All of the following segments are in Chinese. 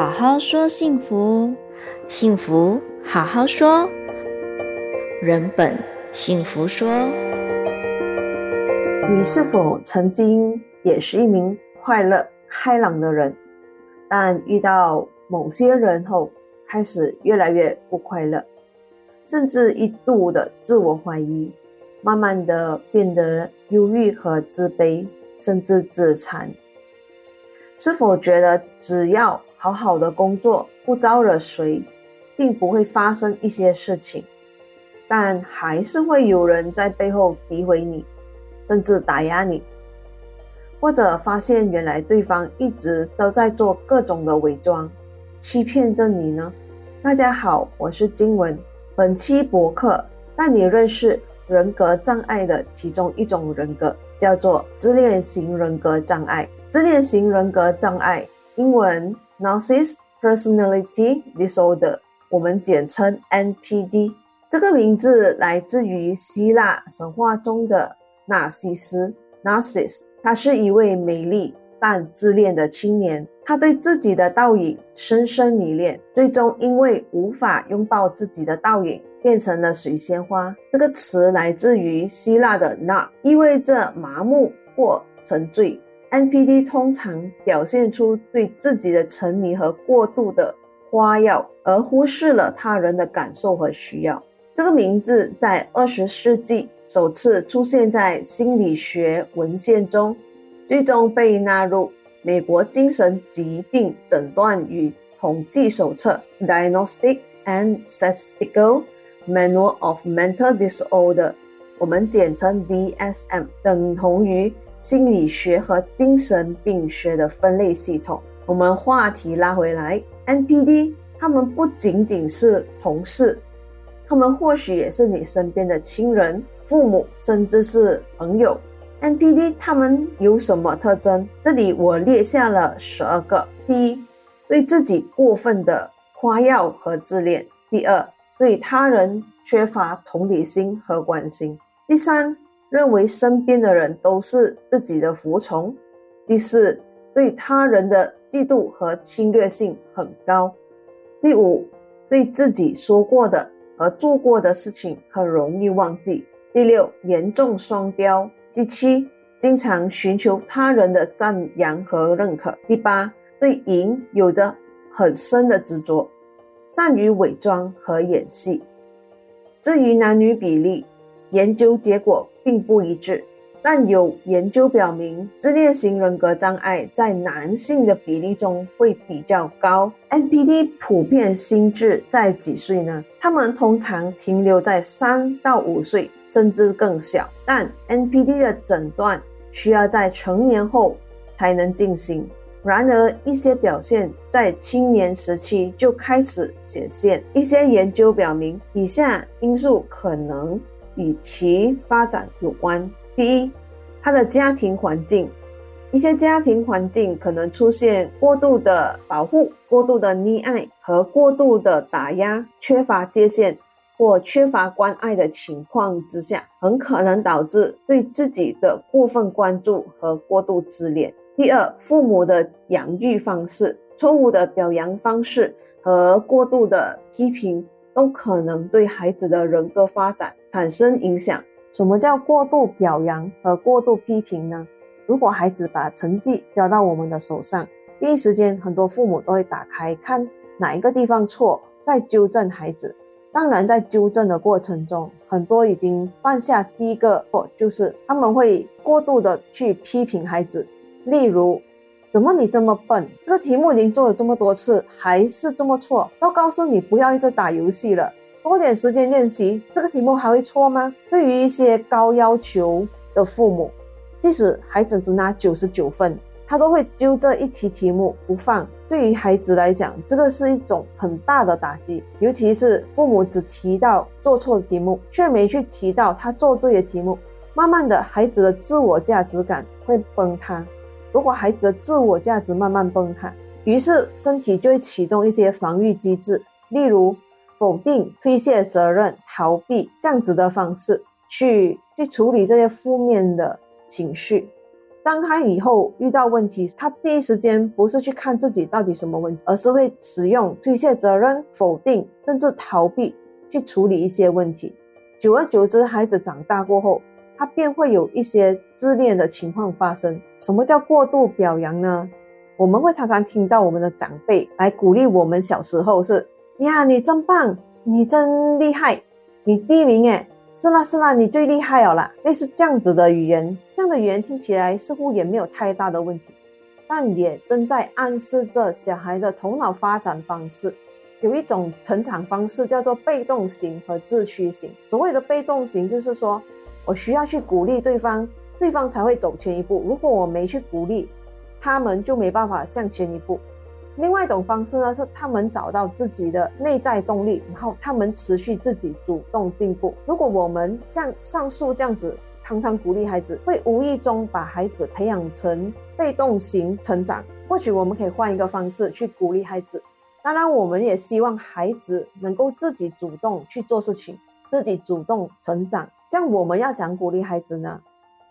好好说幸福，幸福好好说。人本幸福说，你是否曾经也是一名快乐开朗的人，但遇到某些人后，开始越来越不快乐，甚至一度的自我怀疑，慢慢的变得忧郁和自卑，甚至自残。是否觉得只要好好的工作，不招惹谁，并不会发生一些事情，但还是会有人在背后诋毁你，甚至打压你，或者发现原来对方一直都在做各种的伪装，欺骗着你呢？大家好，我是金文，本期博客带你认识人格障碍的其中一种人格，叫做自恋型人格障碍。自恋型人格障碍，英文 Narcissist Personality Disorder，我们简称 NPD。这个名字来自于希腊神话中的纳西斯 （Narcissus），他是一位美丽但自恋的青年。他对自己的倒影深深迷恋，最终因为无法拥抱自己的倒影，变成了水仙花。这个词来自于希腊的 “na”，意味着麻木或沉醉。NPD 通常表现出对自己的沉迷和过度的夸耀，而忽视了他人的感受和需要。这个名字在二十世纪首次出现在心理学文献中，最终被纳入美国精神疾病诊断与统计手册 （Diagnostic and Statistical Manual of Mental Disorder），我们简称 DSM，等同于。心理学和精神病学的分类系统。我们话题拉回来，NPD 他们不仅仅是同事，他们或许也是你身边的亲人、父母，甚至是朋友。NPD 他们有什么特征？这里我列下了十二个。第一，对自己过分的夸耀和自恋；第二，对他人缺乏同理心和关心；第三，认为身边的人都是自己的服从。第四，对他人的嫉妒和侵略性很高。第五，对自己说过的和做过的事情很容易忘记。第六，严重双标。第七，经常寻求他人的赞扬和认可。第八，对赢有着很深的执着，善于伪装和演戏。至于男女比例，研究结果并不一致，但有研究表明，自恋型人格障碍在男性的比例中会比较高。NPD 普遍心智在几岁呢？他们通常停留在三到五岁，甚至更小。但 NPD 的诊断需要在成年后才能进行。然而，一些表现在青年时期就开始显现。一些研究表明，以下因素可能。与其发展有关。第一，他的家庭环境，一些家庭环境可能出现过度的保护、过度的溺爱和过度的打压，缺乏界限或缺乏关爱的情况之下，很可能导致对自己的过分关注和过度自恋。第二，父母的养育方式，错误的表扬方式和过度的批评。都可能对孩子的人格发展产生影响。什么叫过度表扬和过度批评呢？如果孩子把成绩交到我们的手上，第一时间很多父母都会打开看哪一个地方错，再纠正孩子。当然，在纠正的过程中，很多已经犯下第一个错，就是他们会过度的去批评孩子，例如。怎么你这么笨？这个题目已经做了这么多次，还是这么错？都告诉你不要一直打游戏了，多点时间练习。这个题目还会错吗？对于一些高要求的父母，即使孩子只拿九十九分，他都会揪这一题题目不放。对于孩子来讲，这个是一种很大的打击，尤其是父母只提到做错的题目，却没去提到他做对的题目，慢慢的，孩子的自我价值感会崩塌。如果孩子的自我价值慢慢崩塌，于是身体就会启动一些防御机制，例如否定、推卸责任、逃避这样子的方式去去处理这些负面的情绪。当他以后遇到问题，他第一时间不是去看自己到底什么问题，而是会使用推卸责任、否定，甚至逃避去处理一些问题。久而久之，孩子长大过后，他便会有一些自恋的情况发生。什么叫过度表扬呢？我们会常常听到我们的长辈来鼓励我们小时候是：呀，你真棒，你真厉害，你第一名诶。是啦是啦，你最厉害了啦！类似这样子的语言，这样的语言听起来似乎也没有太大的问题，但也正在暗示着小孩的头脑发展方式。有一种成长方式叫做被动型和自驱型。所谓的被动型，就是说我需要去鼓励对方，对方才会走前一步。如果我没去鼓励，他们就没办法向前一步。另外一种方式呢，是他们找到自己的内在动力，然后他们持续自己主动进步。如果我们像上述这样子，常常鼓励孩子，会无意中把孩子培养成被动型成长。或许我们可以换一个方式去鼓励孩子。当然，我们也希望孩子能够自己主动去做事情，自己主动成长。这样我们要讲鼓励孩子呢？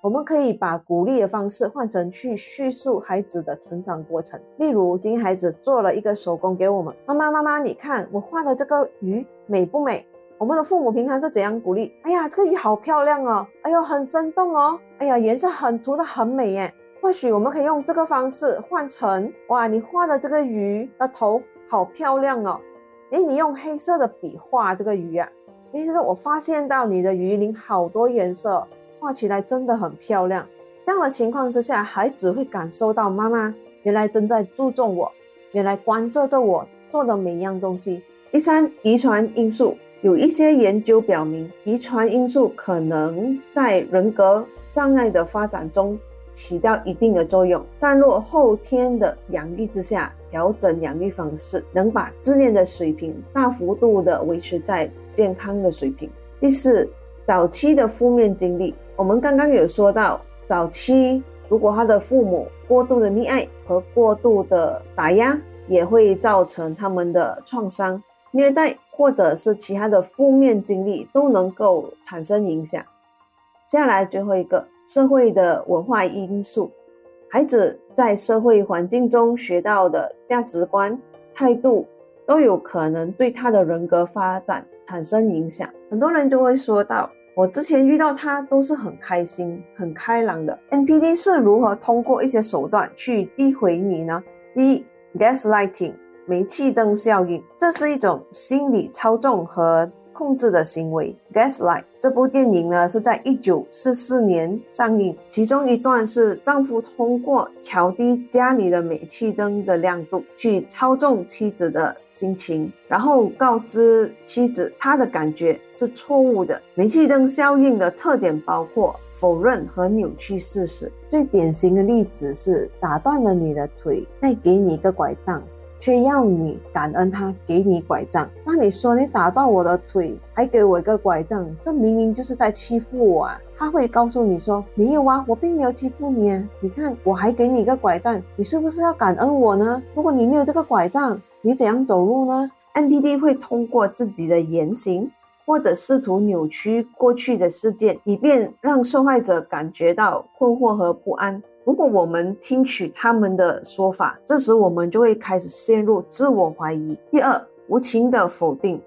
我们可以把鼓励的方式换成去叙述孩子的成长过程。例如，今天孩子做了一个手工给我们，妈妈妈妈，你看我画的这个鱼美不美？我们的父母平常是怎样鼓励？哎呀，这个鱼好漂亮哦！哎呦，很生动哦！哎呀，颜色很涂得很美耶。或许我们可以用这个方式换成：哇，你画的这个鱼的头好漂亮哦！诶，你用黑色的笔画这个鱼啊？诶，这个我发现到你的鱼鳞好多颜色。画起来真的很漂亮。这样的情况之下，孩子会感受到妈妈原来正在注重我，原来关注着我做的每一样东西。第三，遗传因素，有一些研究表明，遗传因素可能在人格障碍的发展中起到一定的作用。但若后天的养育之下，调整养育方式，能把自恋的水平大幅度的维持在健康的水平。第四，早期的负面经历。我们刚刚有说到，早期如果他的父母过度的溺爱和过度的打压，也会造成他们的创伤、虐待或者是其他的负面经历都能够产生影响。接下来最后一个，社会的文化因素，孩子在社会环境中学到的价值观、态度，都有可能对他的人格发展产生影响。很多人就会说到。我之前遇到他都是很开心、很开朗的。NPD 是如何通过一些手段去诋毁你呢？第一，gaslighting，煤气灯效应，这是一种心理操纵和控制的行为。Gaslight 这部电影呢是在一九四四年上映，其中一段是丈夫通过调低家里的煤气灯的亮度去操纵妻子的心情，然后告知妻子他的感觉是错误的。煤气灯效应的特点包括否认和扭曲事实。最典型的例子是打断了你的腿，再给你一个拐杖。却要你感恩他给你拐杖。那你说你打断我的腿，还给我一个拐杖，这明明就是在欺负我啊！他会告诉你说，没有啊，我并没有欺负你啊。你看我还给你一个拐杖，你是不是要感恩我呢？如果你没有这个拐杖，你怎样走路呢？NPD 会通过自己的言行，或者试图扭曲过去的事件，以便让受害者感觉到困惑和不安。如果我们听取他们的说法，这时我们就会开始陷入自我怀疑。第二，无情的否定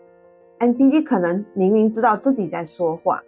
，NPD 可能明明知道自己在说谎，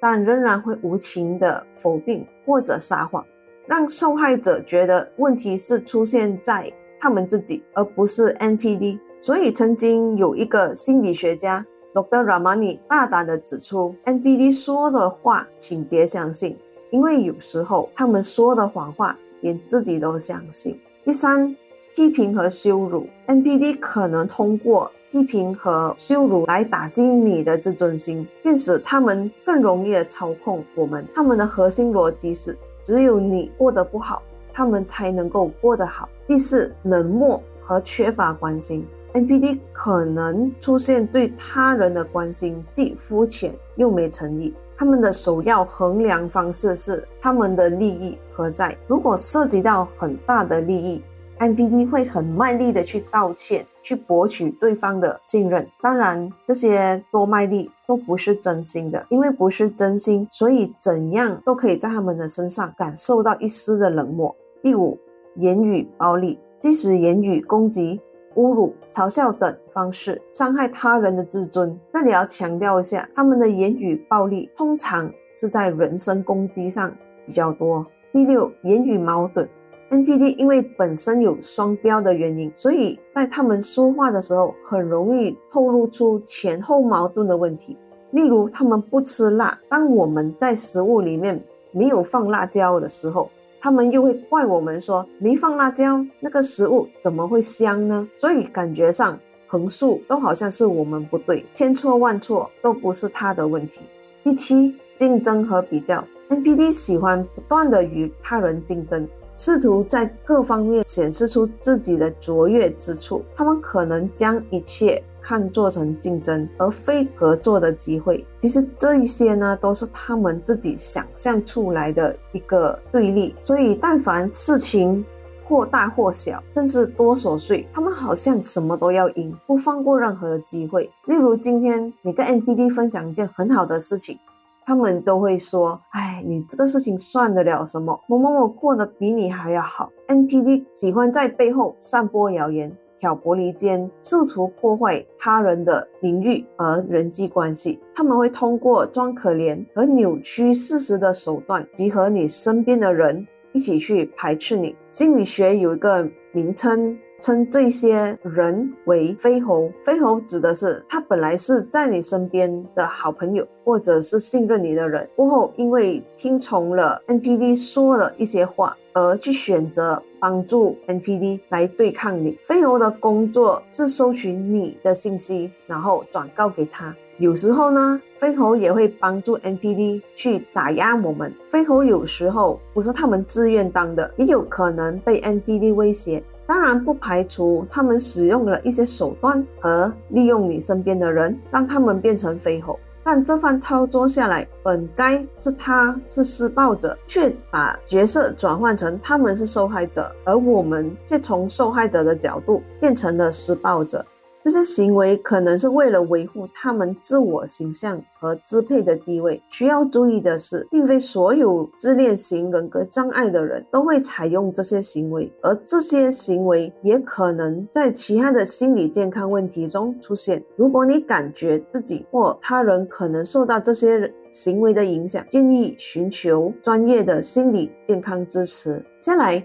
但仍然会无情的否定或者撒谎，让受害者觉得问题是出现在他们自己，而不是 NPD。所以，曾经有一个心理学家 Dr. Ramani 大胆地指出，NPD 说的话，请别相信。因为有时候他们说的谎话，连自己都相信。第三，批评和羞辱，NPD 可能通过批评和羞辱来打击你的自尊心，并使他们更容易的操控我们。他们的核心逻辑是：只有你过得不好，他们才能够过得好。第四，冷漠和缺乏关心，NPD 可能出现对他人的关心既肤浅又没诚意。他们的首要衡量方式是他们的利益何在。如果涉及到很大的利益，NPD 会很卖力的去道歉、去博取对方的信任。当然，这些多卖力都不是真心的，因为不是真心，所以怎样都可以在他们的身上感受到一丝的冷漠。第五，言语暴力，即使言语攻击。侮辱、嘲笑等方式伤害他人的自尊。这里要强调一下，他们的言语暴力通常是在人身攻击上比较多。第六，言语矛盾。NPD 因为本身有双标的原因，所以在他们说话的时候，很容易透露出前后矛盾的问题。例如，他们不吃辣，当我们在食物里面没有放辣椒的时候。他们又会怪我们说没放辣椒，那个食物怎么会香呢？所以感觉上横竖都好像是我们不对，千错万错都不是他的问题。第七，竞争和比较，NPD 喜欢不断地与他人竞争。试图在各方面显示出自己的卓越之处，他们可能将一切看做成竞争，而非合作的机会。其实这一些呢，都是他们自己想象出来的一个对立。所以，但凡事情或大或小，甚至多琐碎，他们好像什么都要赢，不放过任何的机会。例如，今天你跟 NPD 分享一件很好的事情。他们都会说：“哎，你这个事情算得了什么？某某某过得比你还要好。” NPD 喜欢在背后散播谣言、挑拨离间，试图破坏他人的名誉和人际关系。他们会通过装可怜和扭曲事实的手段，集合你身边的人一起去排斥你。心理学有一个名称。称这些人为飞猴，飞猴指的是他本来是在你身边的好朋友，或者是信任你的人，过后因为听从了 NPD 说的一些话，而去选择帮助 NPD 来对抗你。飞猴的工作是收取你的信息，然后转告给他。有时候呢，飞猴也会帮助 NPD 去打压我们。飞猴有时候不是他们自愿当的，也有可能被 NPD 威胁。当然不排除他们使用了一些手段和利用你身边的人，让他们变成飞猴。但这番操作下来，本该是他是施暴者，却把角色转换成他们是受害者，而我们却从受害者的角度变成了施暴者。这些行为可能是为了维护他们自我形象和支配的地位。需要注意的是，并非所有自恋型人格障碍的人都会采用这些行为，而这些行为也可能在其他的心理健康问题中出现。如果你感觉自己或他人可能受到这些行为的影响，建议寻求专业的心理健康支持。下来。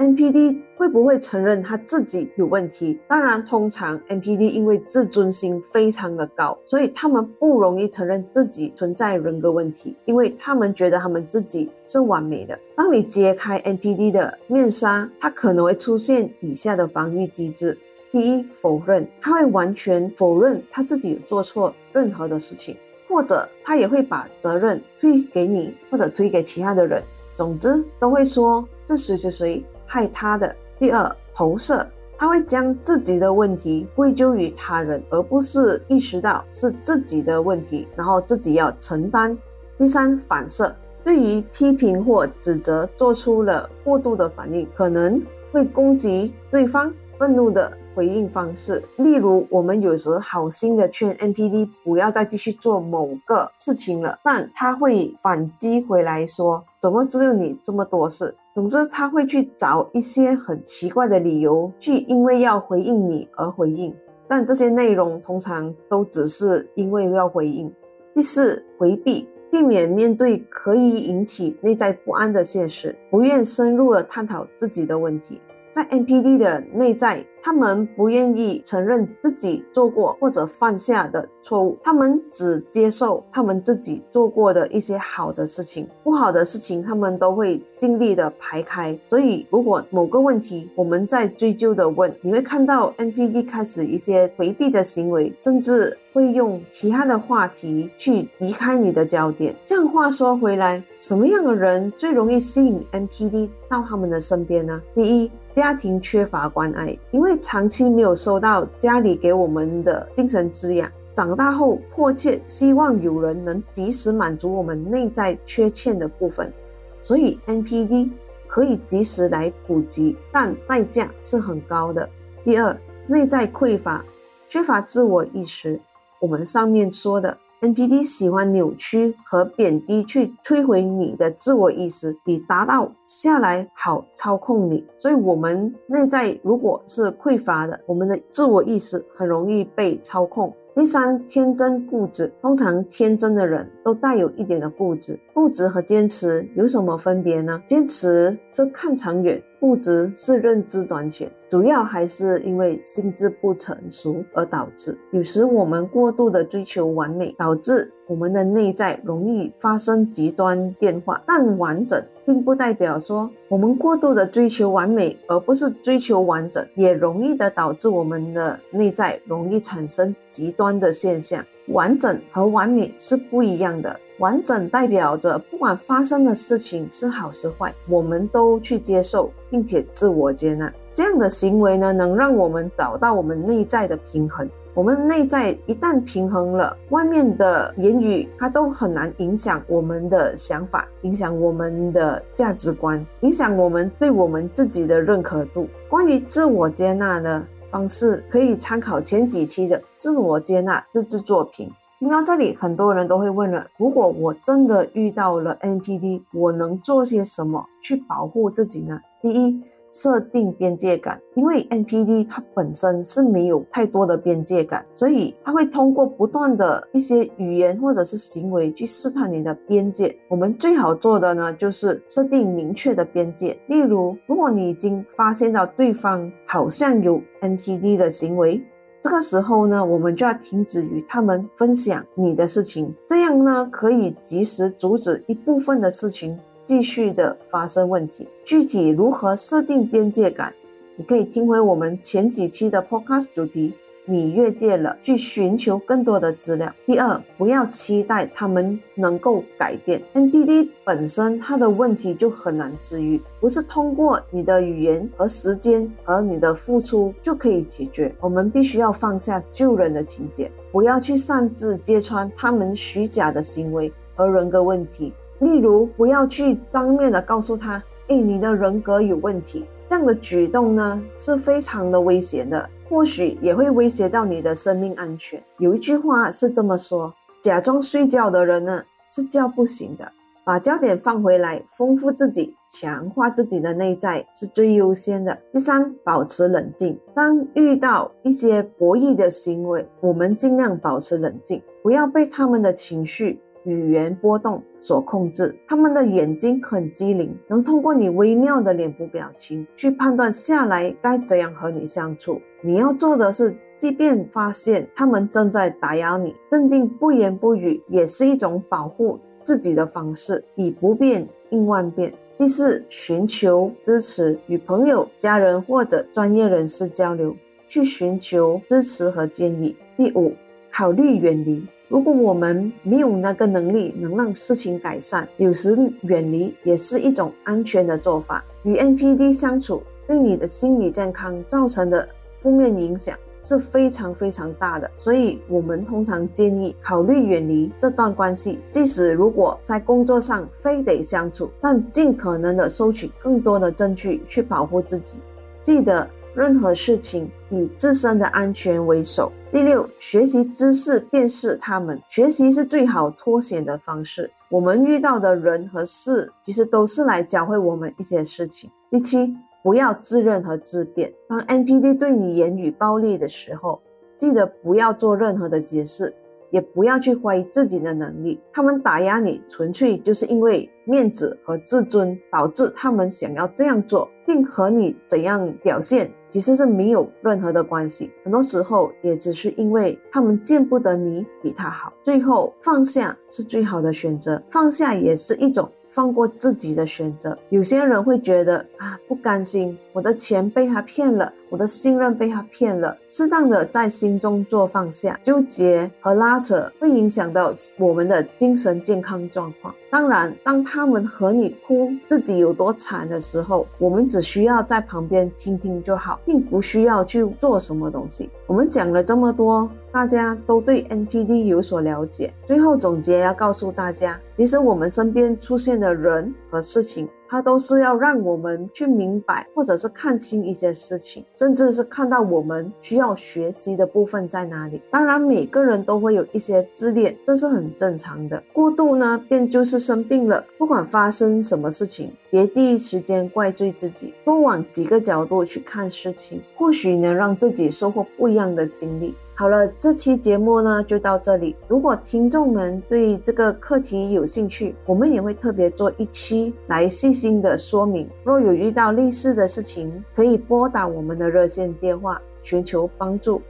NPD 会不会承认他自己有问题？当然，通常 NPD 因为自尊心非常的高，所以他们不容易承认自己存在人格问题，因为他们觉得他们自己是完美的。当你揭开 NPD 的面纱，他可能会出现以下的防御机制：第一，否认，他会完全否认他自己有做错任何的事情，或者他也会把责任推给你，或者推给其他的人。总之，都会说是谁谁谁。害他的。第二，投射，他会将自己的问题归咎于他人，而不是意识到是自己的问题，然后自己要承担。第三，反射，对于批评或指责做出了过度的反应，可能会攻击对方。愤怒的回应方式，例如，我们有时好心的劝 NPD 不要再继续做某个事情了，但他会反击回来说：“怎么只有你这么多事？”总之，他会去找一些很奇怪的理由，去因为要回应你而回应，但这些内容通常都只是因为要回应。第四，回避，避免面对可以引起内在不安的现实，不愿深入的探讨自己的问题。在 NPD 的内在，他们不愿意承认自己做过或者犯下的错误，他们只接受他们自己做过的一些好的事情，不好的事情他们都会尽力的排开。所以，如果某个问题我们在追究的问，你会看到 NPD 开始一些回避的行为，甚至会用其他的话题去离开你的焦点。这样话说回来，什么样的人最容易吸引 NPD 到他们的身边呢？第一，家庭缺乏关爱，因为长期没有收到家里给我们的精神滋养，长大后迫切希望有人能及时满足我们内在缺欠的部分，所以 NPD 可以及时来补给，但代价是很高的。第二，内在匮乏，缺乏自我意识。我们上面说的。NPD 喜欢扭曲和贬低，去摧毁你的自我意识，以达到下来好操控你。所以，我们内在如果是匮乏的，我们的自我意识很容易被操控。第三，天真固执，通常天真的人都带有一点的固执。固执和坚持有什么分别呢？坚持是看长远。固执是认知短浅，主要还是因为心智不成熟而导致。有时我们过度的追求完美，导致我们的内在容易发生极端变化。但完整并不代表说我们过度的追求完美，而不是追求完整，也容易的导致我们的内在容易产生极端的现象。完整和完美是不一样的。完整代表着不管发生的事情是好是坏，我们都去接受，并且自我接纳。这样的行为呢，能让我们找到我们内在的平衡。我们内在一旦平衡了，外面的言语它都很难影响我们的想法，影响我们的价值观，影响我们对我们自己的认可度。关于自我接纳呢方式，可以参考前几期的自我接纳自制作品。听到这里，很多人都会问了：如果我真的遇到了 NPD，我能做些什么去保护自己呢？第一，设定边界感，因为 NPD 它本身是没有太多的边界感，所以它会通过不断的一些语言或者是行为去试探你的边界。我们最好做的呢，就是设定明确的边界。例如，如果你已经发现到对方好像有 NPD 的行为，这个时候呢，我们就要停止与他们分享你的事情，这样呢，可以及时阻止一部分的事情继续的发生问题。具体如何设定边界感，你可以听回我们前几期的 Podcast 主题。你越界了，去寻求更多的资料。第二，不要期待他们能够改变。NPD 本身它的问题就很难治愈，不是通过你的语言和时间和你的付出就可以解决。我们必须要放下救人的情节，不要去擅自揭穿他们虚假的行为和人格问题。例如，不要去当面的告诉他，哎，你的人格有问题。这样的举动呢，是非常的危险的。或许也会威胁到你的生命安全。有一句话是这么说：假装睡觉的人呢，是叫不醒的。把焦点放回来，丰富自己，强化自己的内在是最优先的。第三，保持冷静。当遇到一些博弈的行为，我们尽量保持冷静，不要被他们的情绪。语言波动所控制，他们的眼睛很机灵，能通过你微妙的脸部表情去判断下来该怎样和你相处。你要做的是，即便发现他们正在打扰你，镇定不言不语也是一种保护自己的方式。以不变应万变。第四，寻求支持，与朋友、家人或者专业人士交流，去寻求支持和建议。第五，考虑远离。如果我们没有那个能力能让事情改善，有时远离也是一种安全的做法。与 NPD 相处对你的心理健康造成的负面影响是非常非常大的，所以我们通常建议考虑远离这段关系。即使如果在工作上非得相处，但尽可能的收取更多的证据去保护自己。记得。任何事情以自身的安全为首。第六，学习知识，便是他们。学习是最好脱险的方式。我们遇到的人和事，其实都是来教会我们一些事情。第七，不要自认和自辩。当 NPD 对你言语暴力的时候，记得不要做任何的解释。也不要去怀疑自己的能力，他们打压你，纯粹就是因为面子和自尊导致他们想要这样做，并和你怎样表现其实是没有任何的关系。很多时候也只是因为他们见不得你比他好。最后放下是最好的选择，放下也是一种。放过自己的选择，有些人会觉得啊，不甘心，我的钱被他骗了，我的信任被他骗了。适当的在心中做放下，纠结和拉扯会影响到我们的精神健康状况。当然，当他们和你哭自己有多惨的时候，我们只需要在旁边倾听就好，并不需要去做什么东西。我们讲了这么多，大家都对 NPD 有所了解。最后总结要告诉大家，其实我们身边出现的人和事情，它都是要让我们去明白，或者是看清一些事情，甚至是看到我们需要学习的部分在哪里。当然，每个人都会有一些自恋，这是很正常的。过度呢，便就是生病了。不管发生什么事情，别第一时间怪罪自己，多往几个角度去看事情，或许能让自己收获不一样的经历。好了，这期节目呢就到这里。如果听众们对这个课题有兴趣，我们也会特别做一期来细心的说明。若有遇到类似的事情，可以拨打我们的热线电话寻求帮助。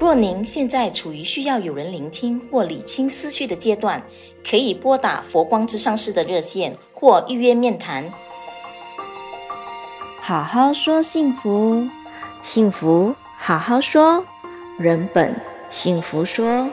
若您现在处于需要有人聆听或理清思绪的阶段，可以拨打佛光之上师的热线或预约面谈。好好说幸福。幸福，好好说。人本幸福说。